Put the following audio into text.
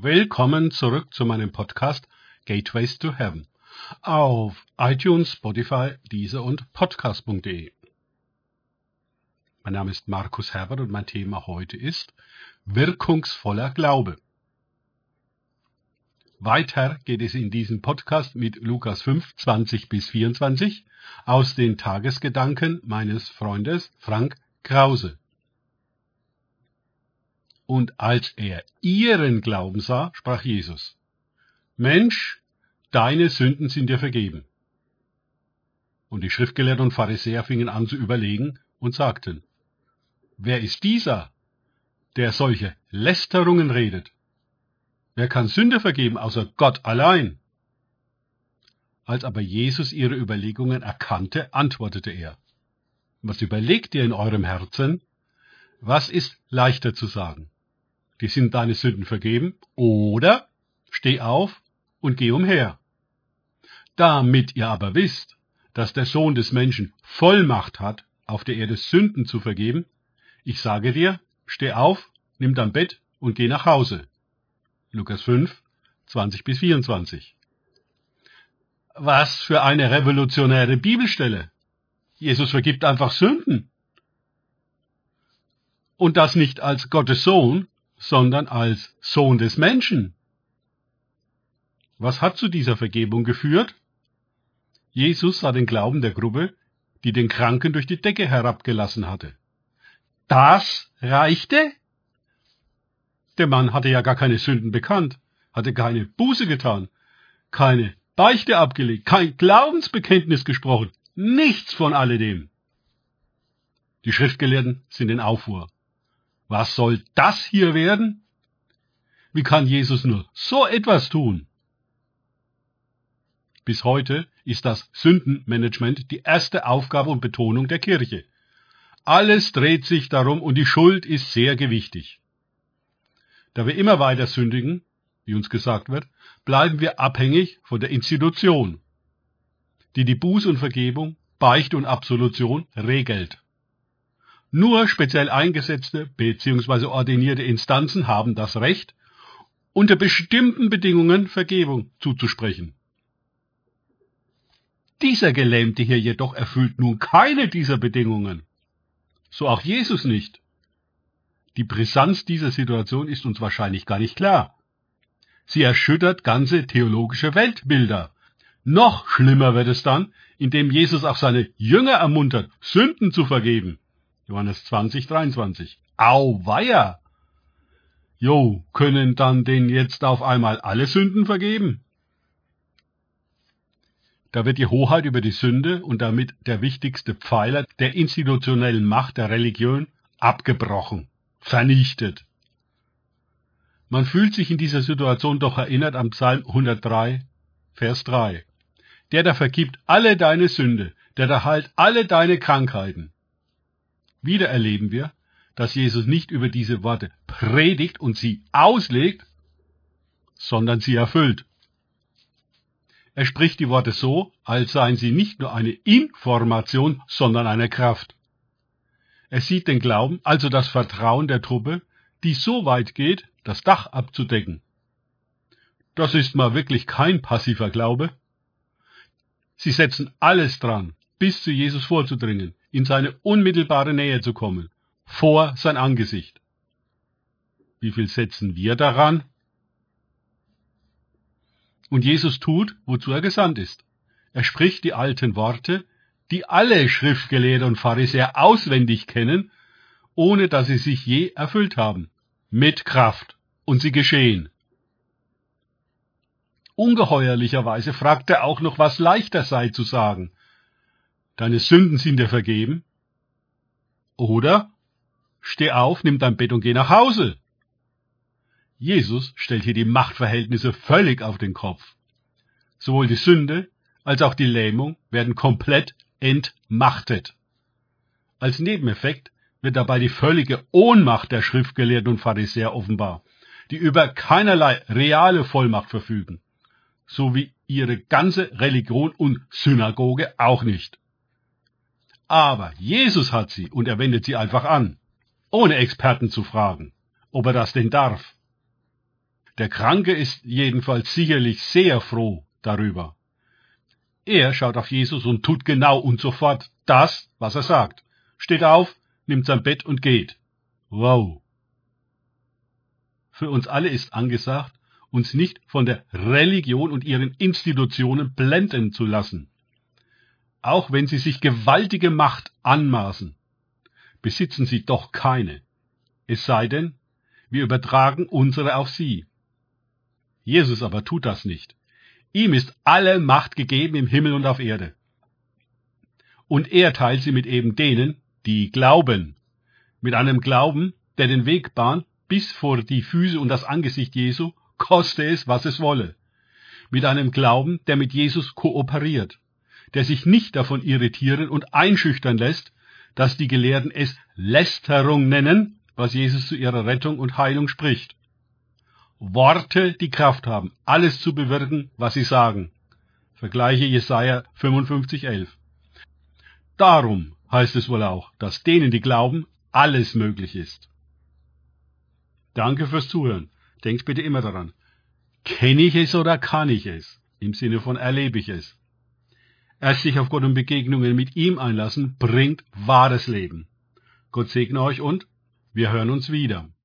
Willkommen zurück zu meinem Podcast Gateways to Heaven auf iTunes, Spotify, Deezer und Podcast.de. Mein Name ist Markus Herbert und mein Thema heute ist wirkungsvoller Glaube. Weiter geht es in diesem Podcast mit Lukas 5, 20 bis 24 aus den Tagesgedanken meines Freundes Frank Krause. Und als er ihren Glauben sah, sprach Jesus, Mensch, deine Sünden sind dir vergeben. Und die Schriftgelehrten und Pharisäer fingen an zu überlegen und sagten, Wer ist dieser, der solche Lästerungen redet? Wer kann Sünde vergeben außer Gott allein? Als aber Jesus ihre Überlegungen erkannte, antwortete er, Was überlegt ihr in eurem Herzen? Was ist leichter zu sagen? Die sind deine Sünden vergeben, oder steh auf und geh umher. Damit ihr aber wisst, dass der Sohn des Menschen Vollmacht hat, auf der Erde Sünden zu vergeben, ich sage dir, steh auf, nimm dein Bett und geh nach Hause. Lukas 5, 20 bis 24. Was für eine revolutionäre Bibelstelle. Jesus vergibt einfach Sünden. Und das nicht als Gottes Sohn, sondern als Sohn des Menschen. Was hat zu dieser Vergebung geführt? Jesus sah den Glauben der Gruppe, die den Kranken durch die Decke herabgelassen hatte. Das reichte? Der Mann hatte ja gar keine Sünden bekannt, hatte keine Buße getan, keine Beichte abgelegt, kein Glaubensbekenntnis gesprochen, nichts von alledem. Die Schriftgelehrten sind in Aufruhr. Was soll das hier werden? Wie kann Jesus nur so etwas tun? Bis heute ist das Sündenmanagement die erste Aufgabe und Betonung der Kirche. Alles dreht sich darum und die Schuld ist sehr gewichtig. Da wir immer weiter sündigen, wie uns gesagt wird, bleiben wir abhängig von der Institution, die die Buß und Vergebung, Beichte und Absolution regelt. Nur speziell eingesetzte bzw. ordinierte Instanzen haben das Recht, unter bestimmten Bedingungen Vergebung zuzusprechen. Dieser Gelähmte hier jedoch erfüllt nun keine dieser Bedingungen. So auch Jesus nicht. Die Brisanz dieser Situation ist uns wahrscheinlich gar nicht klar. Sie erschüttert ganze theologische Weltbilder. Noch schlimmer wird es dann, indem Jesus auch seine Jünger ermuntert, Sünden zu vergeben. Johannes 20, 23. Auweia! Jo, können dann denn jetzt auf einmal alle Sünden vergeben? Da wird die Hoheit über die Sünde und damit der wichtigste Pfeiler der institutionellen Macht der Religion abgebrochen, vernichtet. Man fühlt sich in dieser Situation doch erinnert am Psalm 103, Vers 3. Der da vergibt alle deine Sünde, der da heilt alle deine Krankheiten. Wieder erleben wir, dass Jesus nicht über diese Worte predigt und sie auslegt, sondern sie erfüllt. Er spricht die Worte so, als seien sie nicht nur eine Information, sondern eine Kraft. Er sieht den Glauben, also das Vertrauen der Truppe, die so weit geht, das Dach abzudecken. Das ist mal wirklich kein passiver Glaube. Sie setzen alles dran, bis zu Jesus vorzudringen, in seine unmittelbare Nähe zu kommen, vor sein Angesicht. Wie viel setzen wir daran? Und Jesus tut, wozu er gesandt ist. Er spricht die alten Worte, die alle Schriftgelehrte und Pharisäer auswendig kennen, ohne dass sie sich je erfüllt haben, mit Kraft, und sie geschehen. Ungeheuerlicherweise fragt er auch noch, was leichter sei zu sagen, deine Sünden sind dir vergeben. Oder steh auf, nimm dein Bett und geh nach Hause. Jesus stellt hier die Machtverhältnisse völlig auf den Kopf. Sowohl die Sünde als auch die Lähmung werden komplett entmachtet. Als Nebeneffekt wird dabei die völlige Ohnmacht der Schriftgelehrten und Pharisäer offenbar, die über keinerlei reale Vollmacht verfügen, so wie ihre ganze Religion und Synagoge auch nicht. Aber Jesus hat sie und er wendet sie einfach an, ohne Experten zu fragen, ob er das denn darf. Der Kranke ist jedenfalls sicherlich sehr froh darüber. Er schaut auf Jesus und tut genau und sofort das, was er sagt. Steht auf, nimmt sein Bett und geht. Wow. Für uns alle ist angesagt, uns nicht von der Religion und ihren Institutionen blenden zu lassen. Auch wenn sie sich gewaltige Macht anmaßen, besitzen sie doch keine. Es sei denn, wir übertragen unsere auf sie. Jesus aber tut das nicht. Ihm ist alle Macht gegeben im Himmel und auf Erde. Und er teilt sie mit eben denen, die glauben. Mit einem Glauben, der den Weg bahnt bis vor die Füße und das Angesicht Jesu, koste es, was es wolle. Mit einem Glauben, der mit Jesus kooperiert, der sich nicht davon irritieren und einschüchtern lässt, dass die Gelehrten es Lästerung nennen, was Jesus zu ihrer Rettung und Heilung spricht. Worte, die Kraft haben, alles zu bewirken, was sie sagen. Vergleiche Jesaja 55,11. Darum heißt es wohl auch, dass denen, die glauben, alles möglich ist. Danke fürs Zuhören. Denkt bitte immer daran. Kenne ich es oder kann ich es? Im Sinne von erlebe ich es. Erst sich auf Gott und Begegnungen mit ihm einlassen, bringt wahres Leben. Gott segne euch und wir hören uns wieder.